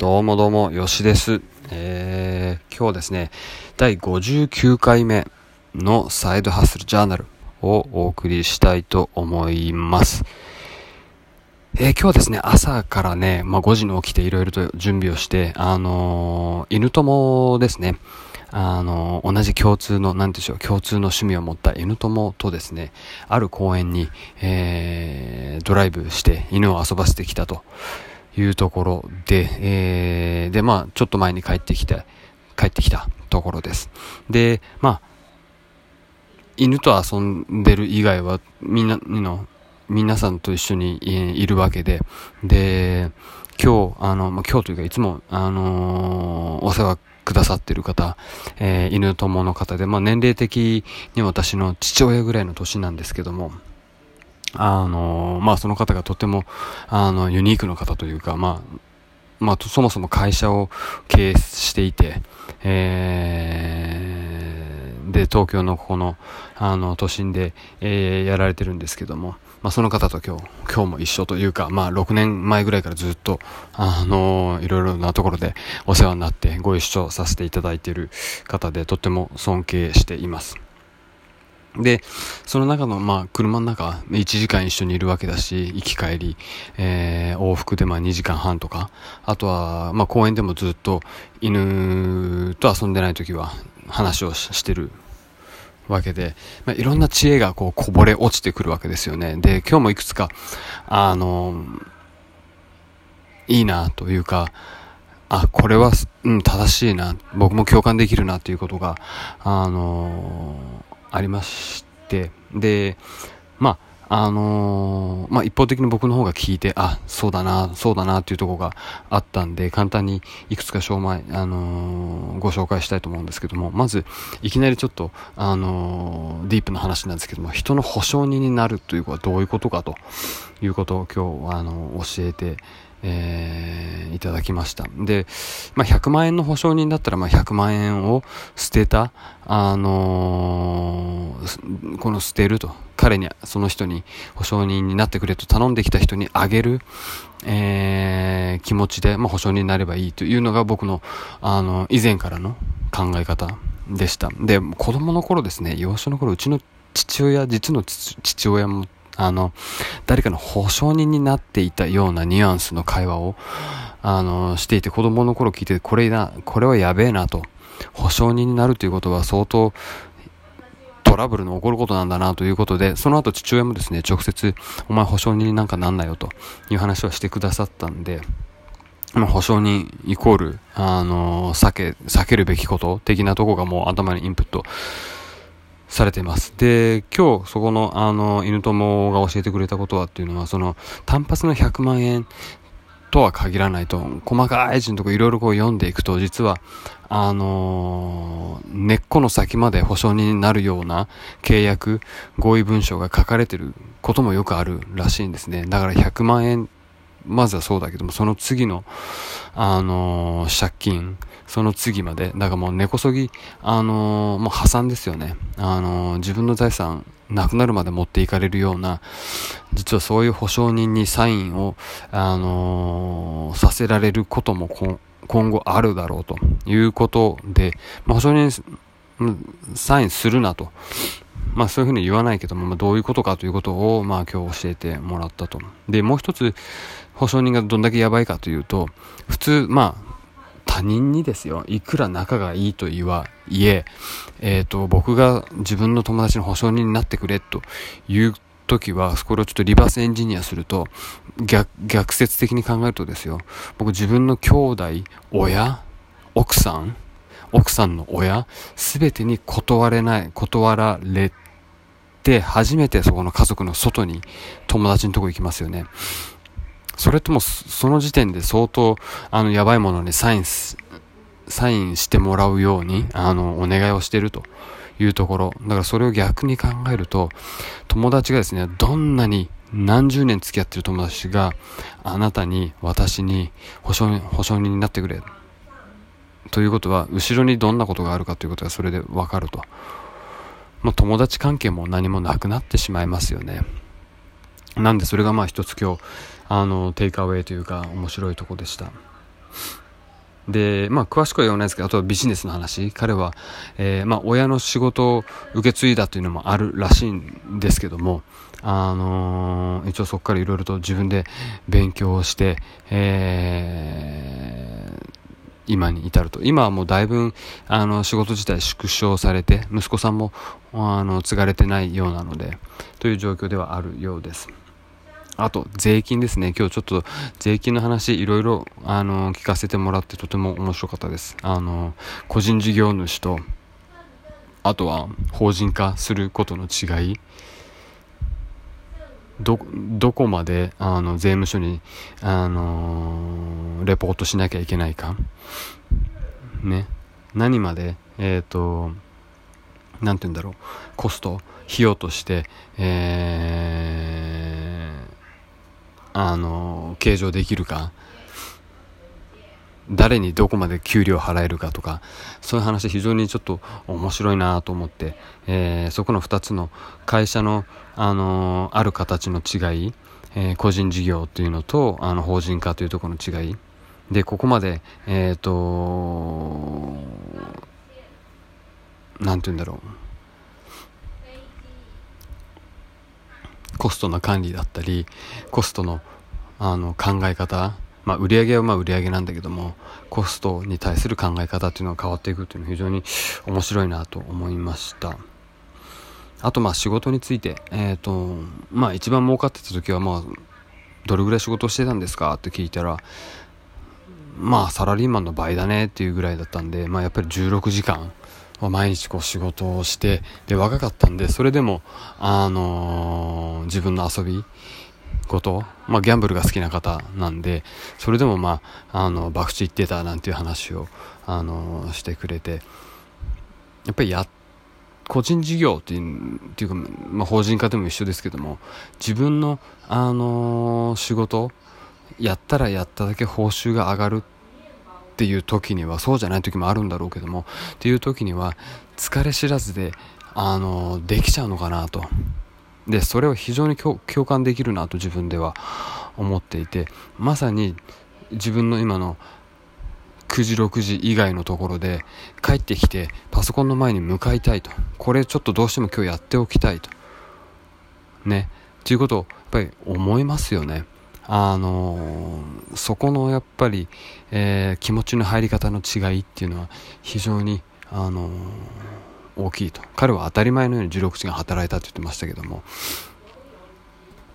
どうもどうも、よしです。えー、今日ですね、第59回目のサイドハッスルジャーナルをお送りしたいと思います。えー、今日はですね、朝からね、まあ、5時に起きていろいろと準備をして、あのー、犬友ですね、あのー、同じ共通の、なんでしょう、共通の趣味を持った犬友とですね、ある公園に、えー、ドライブして犬を遊ばせてきたというところで、えー、で、まあ、ちょっと前に帰ってきて、帰ってきたところです。で、まあ、犬と遊んでる以外は、みんな、の、皆さんと一緒にいるわけで、で、今日、あの、まあ、今日というかいつも、あのー、お世話くださってる方、えー、犬友の方で、まあ、年齢的に私の父親ぐらいの年なんですけども、あの、まあ、その方がとても、あの、ユニークの方というか、まあ、まあ、そもそも会社を経営していて、えー、で、東京のここの、あの、都心で、えー、やられてるんですけども、まあ、その方と今日、今日も一緒というか、まあ、6年前ぐらいからずっと、あの、いろいろなところでお世話になってご一緒させていただいている方で、とっても尊敬しています。で、その中の、まあ、車の中、1時間一緒にいるわけだし、行き帰り、えー、往復でまあ2時間半とか、あとは、まあ、公園でもずっと犬と遊んでない時は話をしてるわけで、まあ、いろんな知恵がこうこぼれ落ちてくるわけですよね。で、今日もいくつか、あの、いいなというか、あ、これは、うん、正しいな、僕も共感できるなということが、あのありまして、で、まあ、あのー、まあ、一方的に僕の方が聞いて、あ、そうだな、そうだなっていうとこがあったんで、簡単にいくつか証明、あのー、ご紹介したいと思うんですけども、まず、いきなりちょっと、あのー、ディープな話なんですけども、人の保証人になるということはどういうことかということを今日、あの教えて、えー、いただきました。で、まあ、100万円の保証人だったら、まあ、100万円を捨てた、あのー、この捨てると、彼に、その人に保証人になってくれと頼んできた人にあげる、えー、気持ちで、まあ、保証人になればいいというのが僕の、あの、以前からの考え方でした。で、子供の頃ですね、幼少の頃、うちの父親、実の父親もあの、誰かの保証人になっていたようなニュアンスの会話を、あの、していて、子供の頃聞いて、これな、これはやべえなと。保証人になるということは相当、トラブルの起こることなんだなということで、その後父親もですね、直接、お前保証人になんかなんなよという話はしてくださったんで、まあ、保証人イコール、あの避け、避けるべきこと的なとこがもう頭にインプットされています。で、今日そこのあの犬友が教えてくれたことはっていうのは、その単発の100万円とは限らないと、細かい字のとこいろいろこう読んでいくと、実は、あのー、根っこの先まで保証になるような契約、合意文書が書かれてることもよくあるらしいんですね。だから100万円まずはそうだけども、その次の、あのー、借金、その次まで、だからもう根こそぎ、あのー、もう破産ですよね。あのー、自分の財産、なくなるまで持っていかれるような、実はそういう保証人にサインを、あのさせられることも今後あるだろうということで、まあ、保証人、サインするなと。まあそういうふうに言わないけども、まあ、どういうことかということを、まあ今日教えてもらったと。で、もう一つ、保証人がどんだけやばいかというと、普通、まあ、他人にですよ、いくら仲がいいと言わ、いえ、えっ、ー、と、僕が自分の友達の保証人になってくれという時は、これをちょっとリバースエンジニアすると、逆、逆説的に考えるとですよ、僕自分の兄弟、親、奥さん、奥さんの親、すべてに断れない、断られて、初めてそこの家族の外に友達のとこ行きますよね。それとも、その時点で相当、あの、やばいものにサインサインしてもらうように、あの、お願いをしてるというところ。だからそれを逆に考えると、友達がですね、どんなに何十年付き合ってる友達があなたに私に保証保証人になってくれということは、後ろにどんなことがあるかということがそれでわかると。まあ、友達関係も何もなくなってしまいますよね。なんでそれがまあ一つ今日、あの、テイクアウェイというか面白いとこでした。で、まあ、詳しくは言わないですけど、あとはビジネスの話。彼は、えー、まあ、親の仕事を受け継いだというのもあるらしいんですけども、あのー、一応そこからいろいろと自分で勉強をして、えー、今に至ると。今はもうだいぶ、あの、仕事自体縮小されて、息子さんも、あの、継がれてないようなので、という状況ではあるようです。あと、税金ですね。今日ちょっと税金の話いろいろ、あの、聞かせてもらってとても面白かったです。あの、個人事業主と、あとは法人化することの違い。ど、どこまで、あの、税務署に、あのレポートしなきゃいけないか。ね。何まで、えっ、ー、と、なんて言うんだろう。コスト、費用として、えー、あの計上できるか誰にどこまで給料払えるかとかそういう話非常にちょっと面白いなと思って、えー、そこの2つの会社の、あのある形の違い、えー、個人事業というのとあの法人化というところの違い。でここまでえっ、ー、と何て言うんだろう。コストの管理だったりコストのあの考え方まあ、売上はまあ売上なんだけどもコストに対する考え方っていうのが変わっていくっていうのは非常に面白いなと思いました。あとまあ仕事についてえっ、ー、とまあ一番儲かってた時はまあどれぐらい仕事してたんですかって聞いたらまあサラリーマンの倍だねっていうぐらいだったんでまあやっぱり16時間毎日こう仕事をして、で、若かったんで、それでも、あのー、自分の遊びこと、まあ、ギャンブルが好きな方なんで、それでもまあ、あの、博打行ってたなんていう話を、あの、してくれて、やっぱりや、個人事業っていう、ていうか、まあ、法人化でも一緒ですけども、自分の、あの、仕事、やったらやっただけ報酬が上がるっていう時にはそうじゃない時もあるんだろうけどもっていう時には疲れ知らずであのできちゃうのかなと。でそれを非常に共感できるなと自分では思っていてまさに自分の今の9時6時以外のところで帰ってきてパソコンの前に向かいたいとこれちょっとどうしても今日やっておきたいとねっということをやっぱり思いますよね。あのー、そこのやっぱり、えー、気持ちの入り方の違いっていうのは非常に、あのー、大きいと。彼は当たり前のように16時間働いたって言ってましたけども。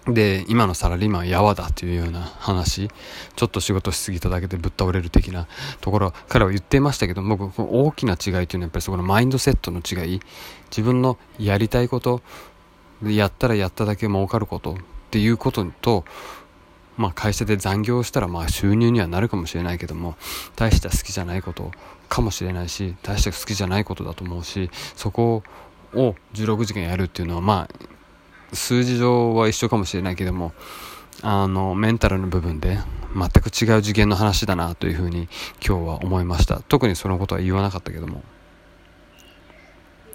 で今のサラリーマンはやわだというような話。ちょっと仕事しすぎただけでぶっ倒れる的なところ。彼は言ってましたけど僕大きな違いというのはやっぱりそこのマインドセットの違い。自分のやりたいことやったらやっただけ儲かることっていうこととまあ、会社で残業したらまあ収入にはなるかもしれないけども大して好きじゃないことかもしれないし大して好きじゃないことだと思うしそこを16時間やるっていうのはまあ数字上は一緒かもしれないけどもあのメンタルの部分で全く違う次元の話だなというふうに今日は思いました。特にそのことは言わなかったけども。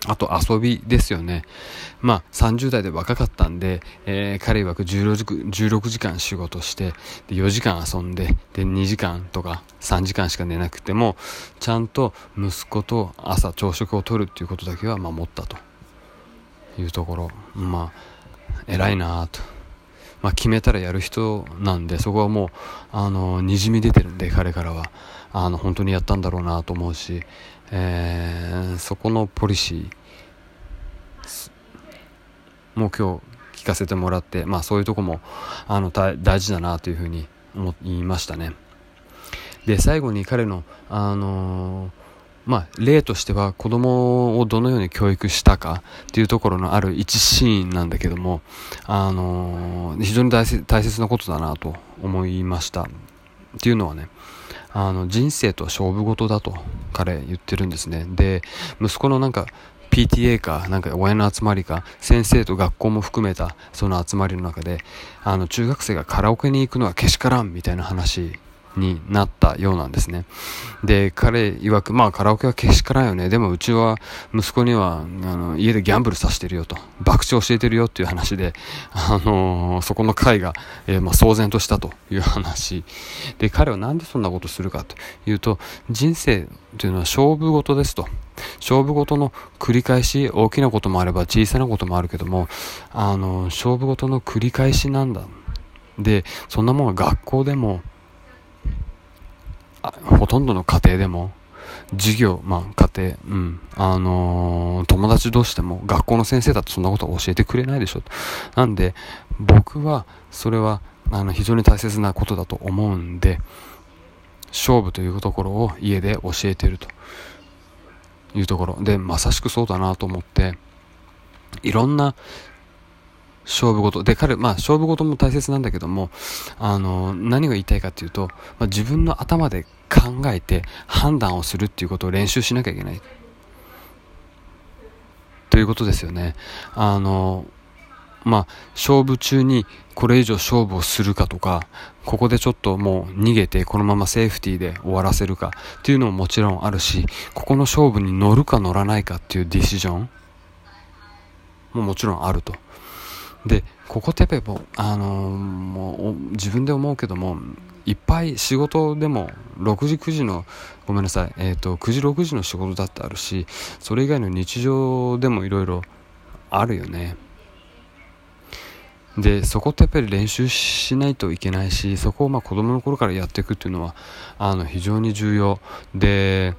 あと遊びですよね。まあ30代で若かったんで、えー、彼曰く16時 ,16 時間仕事して、で4時間遊んで、で2時間とか3時間しか寝なくても、ちゃんと息子と朝朝食をとるっていうことだけは守ったというところ。まあ、偉いなと。まあ決めたらやる人なんで、そこはもう、あの、滲み出てるんで、彼からは。あの、本当にやったんだろうなと思うし、えー、そこのポリシーもう今日聞かせてもらって、まあそういうとこもあの大事だなというふうに思いましたね。で、最後に彼の、あのー、まあ、例としては子供をどのように教育したかっていうところのある一シーンなんだけども、あのー、非常に大切なことだなと思いました。っていうのはね、あの人生とは勝負事だと彼言ってるんですねで息子のなんか PTA か、なんか親の集まりか、先生と学校も含めたその集まりの中で、あの中学生がカラオケに行くのはけしからんみたいな話になったようなんですね。で、彼曰く、まあカラオケはけしからんよね。でもうちは息子には、あの、家でギャンブルさせてるよと、博打教えてるよっていう話で、あのー、そこの会が、えー、まあ騒然としたという話。で、彼はなんでそんなことするかというと、人生というのは勝負事ですと。勝負事の繰り返し、大きなこともあれば小さなこともあるけども、あの、勝負事の繰り返しなんだ。で、そんなもんは学校でも、ほとんどの家庭でも、授業、まあ家庭、うん、あのー、友達同士でも学校の先生だとそんなことは教えてくれないでしょ。なんで、僕はそれはあの非常に大切なことだと思うんで、勝負というところを家で教えてると。いうところ。で、まさしくそうだなと思って、いろんな勝負事。で、彼、まあ、勝負事も大切なんだけども、あの、何が言いたいかっていうと、まあ、自分の頭で考えて判断をするっていうことを練習しなきゃいけない。ということですよね。あの、まあ、勝負中にこれ以上勝負をするかとか、ここでちょっともう逃げてこのままセーフティーで終わらせるかっていうのももちろんあるし、ここの勝負に乗るか乗らないかっていうディシジョンももちろんあると。でここテペも、あのー、もう自分で思うけどもいっぱい仕事でも6時9時のごめんなさい、えーと、9時6時の仕事だってあるしそれ以外の日常でもいろいろあるよね。でそこってやっぱり練習しないといけないしそこをまあ子供の頃からやっていくっていうのはあの非常に重要。で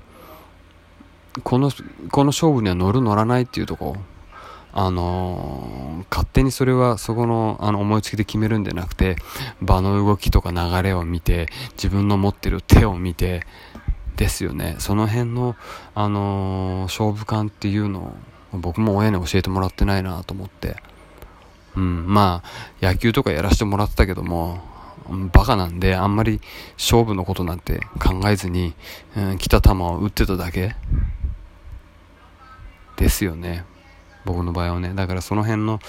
このこの勝負には乗る乗らないっていうとこ。ろあの勝手にそれはそこのあの思いつきで決めるんじゃなくて場の動きとか流れを見て自分の持ってる手を見てですよね。その辺の、あの勝負感っていうのを僕も親に教えてもらってないなと思って。うんまあ野球とかやらせてもらってたけどもバカなんであんまり勝負のことなんて考えずに、うん、来た球を打ってただけ。ですよね。僕の場合はねだからその辺の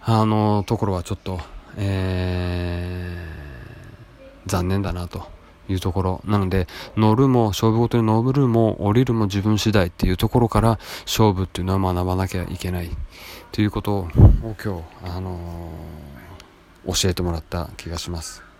あのところはちょっとえー、残念だなというところなので乗るも勝負ごとに乗るも降りるも自分次第っていうところから勝負っていうのは学ばなきゃいけないということを今日、あのー、教えてもらった気がします。